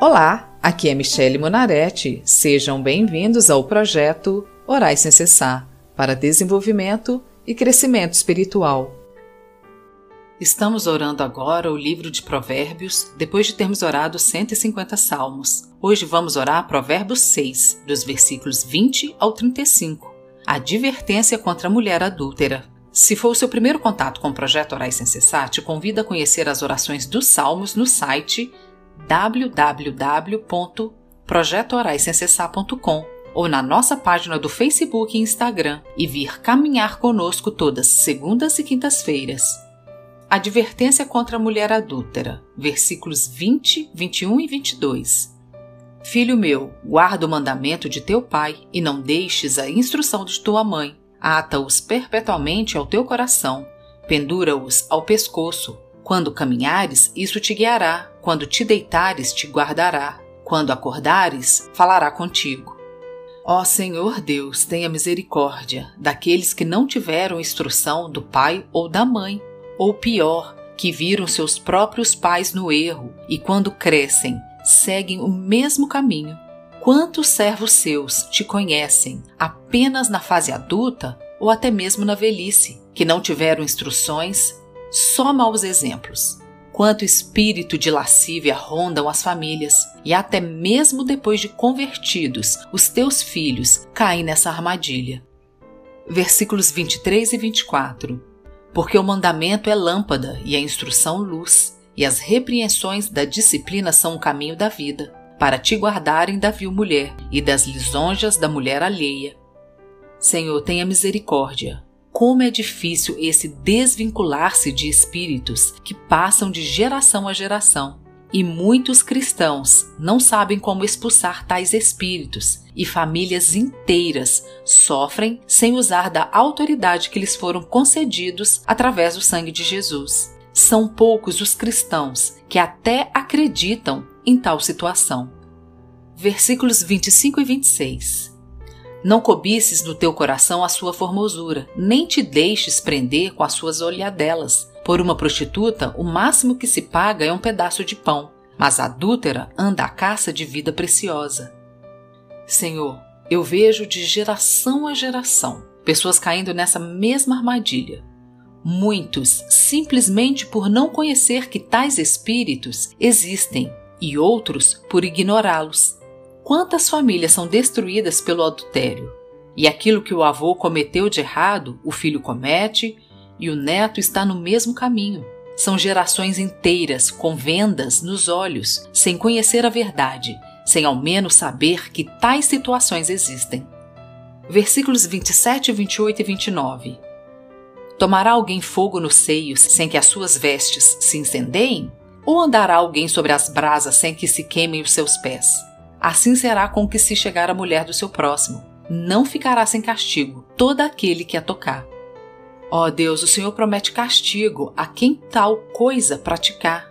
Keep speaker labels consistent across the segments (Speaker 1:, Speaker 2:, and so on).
Speaker 1: Olá, aqui é Michele Monaretti. Sejam bem-vindos ao projeto Orais Sem Cessar para desenvolvimento e crescimento espiritual. Estamos orando agora o livro de Provérbios, depois de termos orado 150 salmos. Hoje vamos orar Provérbios 6, dos versículos 20 ao 35. Advertência contra a mulher adúltera. Se for o seu primeiro contato com o projeto Orais Sem Cessar, te convido a conhecer as orações dos salmos no site www.projetoraissemcessar.com ou na nossa página do Facebook e Instagram e vir caminhar conosco todas segundas e quintas-feiras. Advertência contra a mulher adúltera, versículos 20, 21 e 22. Filho meu, guarda o mandamento de teu pai e não deixes a instrução de tua mãe. Ata-os perpetuamente ao teu coração, pendura-os ao pescoço. Quando caminhares, isso te guiará, quando te deitares, te guardará, quando acordares, falará contigo. Ó Senhor Deus, tenha misericórdia daqueles que não tiveram instrução do pai ou da mãe, ou pior, que viram seus próprios pais no erro e, quando crescem, seguem o mesmo caminho. Quantos servos seus te conhecem apenas na fase adulta ou até mesmo na velhice, que não tiveram instruções, só maus exemplos? quanto espírito de lascívia rondam as famílias, e até mesmo depois de convertidos, os teus filhos caem nessa armadilha. Versículos 23 e 24. Porque o mandamento é lâmpada e a instrução luz, e as repreensões da disciplina são o caminho da vida, para te guardarem da vil mulher e das lisonjas da mulher alheia. Senhor, tenha misericórdia, como é difícil esse desvincular-se de espíritos que passam de geração a geração. E muitos cristãos não sabem como expulsar tais espíritos, e famílias inteiras sofrem sem usar da autoridade que lhes foram concedidos através do sangue de Jesus. São poucos os cristãos que até acreditam em tal situação. Versículos 25 e 26 não cobices no teu coração a sua formosura, nem te deixes prender com as suas olhadelas. Por uma prostituta, o máximo que se paga é um pedaço de pão, mas a adúltera anda à caça de vida preciosa. Senhor, eu vejo de geração a geração pessoas caindo nessa mesma armadilha. Muitos simplesmente por não conhecer que tais espíritos existem e outros por ignorá-los. Quantas famílias são destruídas pelo adultério? E aquilo que o avô cometeu de errado, o filho comete e o neto está no mesmo caminho. São gerações inteiras com vendas nos olhos, sem conhecer a verdade, sem ao menos saber que tais situações existem. Versículos 27, 28 e 29. Tomará alguém fogo nos seios sem que as suas vestes se incendeiem? Ou andará alguém sobre as brasas sem que se queimem os seus pés? Assim será com que se chegar a mulher do seu próximo. Não ficará sem castigo todo aquele que a tocar. Ó oh Deus, o Senhor promete castigo a quem tal coisa praticar.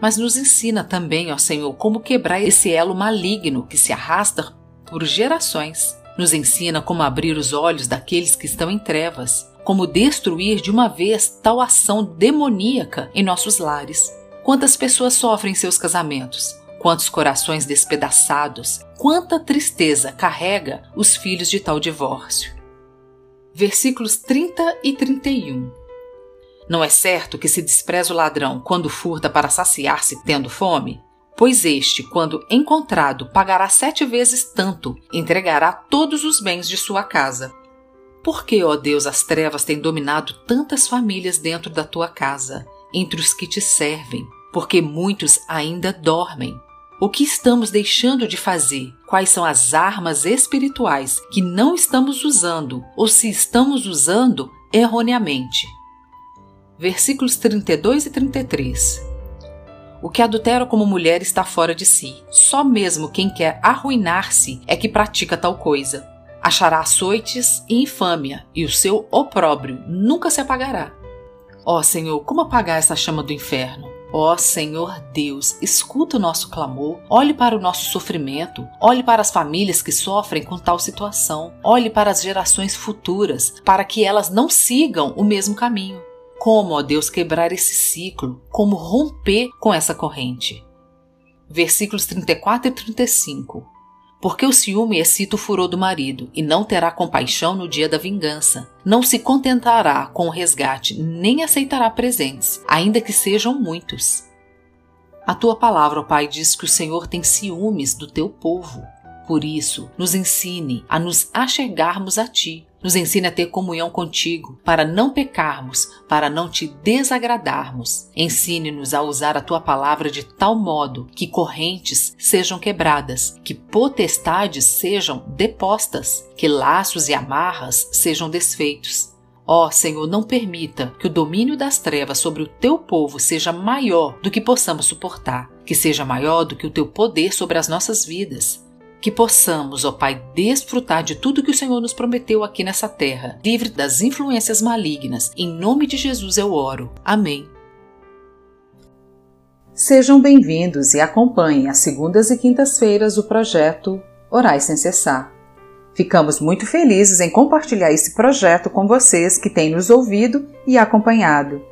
Speaker 1: Mas nos ensina também, ó Senhor, como quebrar esse elo maligno que se arrasta por gerações. Nos ensina como abrir os olhos daqueles que estão em trevas, como destruir de uma vez tal ação demoníaca em nossos lares. Quantas pessoas sofrem em seus casamentos? Quantos corações despedaçados, quanta tristeza carrega os filhos de tal divórcio. Versículos 30 e 31. Não é certo que se despreza o ladrão quando furta para saciar-se tendo fome? Pois este, quando encontrado, pagará sete vezes tanto, entregará todos os bens de sua casa. Por que, ó Deus, as trevas têm dominado tantas famílias dentro da tua casa, entre os que te servem? Porque muitos ainda dormem. O que estamos deixando de fazer? Quais são as armas espirituais que não estamos usando ou se estamos usando erroneamente? Versículos 32 e 33. O que adultera como mulher está fora de si. Só mesmo quem quer arruinar-se é que pratica tal coisa. Achará açoites e infâmia, e o seu opróbrio nunca se apagará. Ó oh, Senhor, como apagar essa chama do inferno? Ó oh, Senhor Deus, escuta o nosso clamor, olhe para o nosso sofrimento, olhe para as famílias que sofrem com tal situação, olhe para as gerações futuras, para que elas não sigam o mesmo caminho. Como, ó Deus, quebrar esse ciclo? Como romper com essa corrente? versículos 34 e 35. Porque o ciúme excita o furor do marido, e não terá compaixão no dia da vingança. Não se contentará com o resgate, nem aceitará presentes, ainda que sejam muitos. A tua palavra, ó Pai, diz que o Senhor tem ciúmes do teu povo. Por isso, nos ensine a nos achegarmos a Ti. Nos ensine a ter comunhão contigo, para não pecarmos, para não te desagradarmos. Ensine-nos a usar a tua palavra de tal modo que correntes sejam quebradas, que potestades sejam depostas, que laços e amarras sejam desfeitos. Ó oh, Senhor, não permita que o domínio das trevas sobre o teu povo seja maior do que possamos suportar, que seja maior do que o teu poder sobre as nossas vidas. Que possamos, ó Pai, desfrutar de tudo que o Senhor nos prometeu aqui nessa terra, livre das influências malignas. Em nome de Jesus eu oro. Amém.
Speaker 2: Sejam bem-vindos e acompanhem as segundas e quintas-feiras o projeto Orais Sem Cessar. Ficamos muito felizes em compartilhar esse projeto com vocês que têm nos ouvido e acompanhado.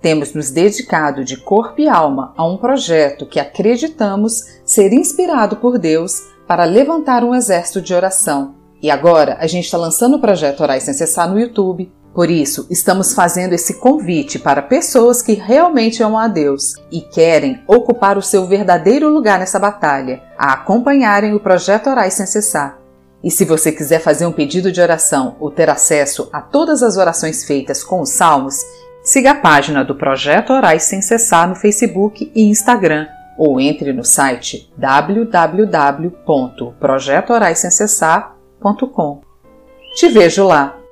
Speaker 2: Temos nos dedicado de corpo e alma a um projeto que acreditamos ser inspirado por Deus para levantar um exército de oração. E agora a gente está lançando o projeto Orais Sem Cessar no YouTube. Por isso, estamos fazendo esse convite para pessoas que realmente amam a Deus e querem ocupar o seu verdadeiro lugar nessa batalha, a acompanharem o projeto Orais Sem Cessar. E se você quiser fazer um pedido de oração ou ter acesso a todas as orações feitas com os salmos, siga a página do Projeto Orais Sem Cessar no Facebook e Instagram ou entre no site www.projetoraissemcessar.com. Te vejo lá!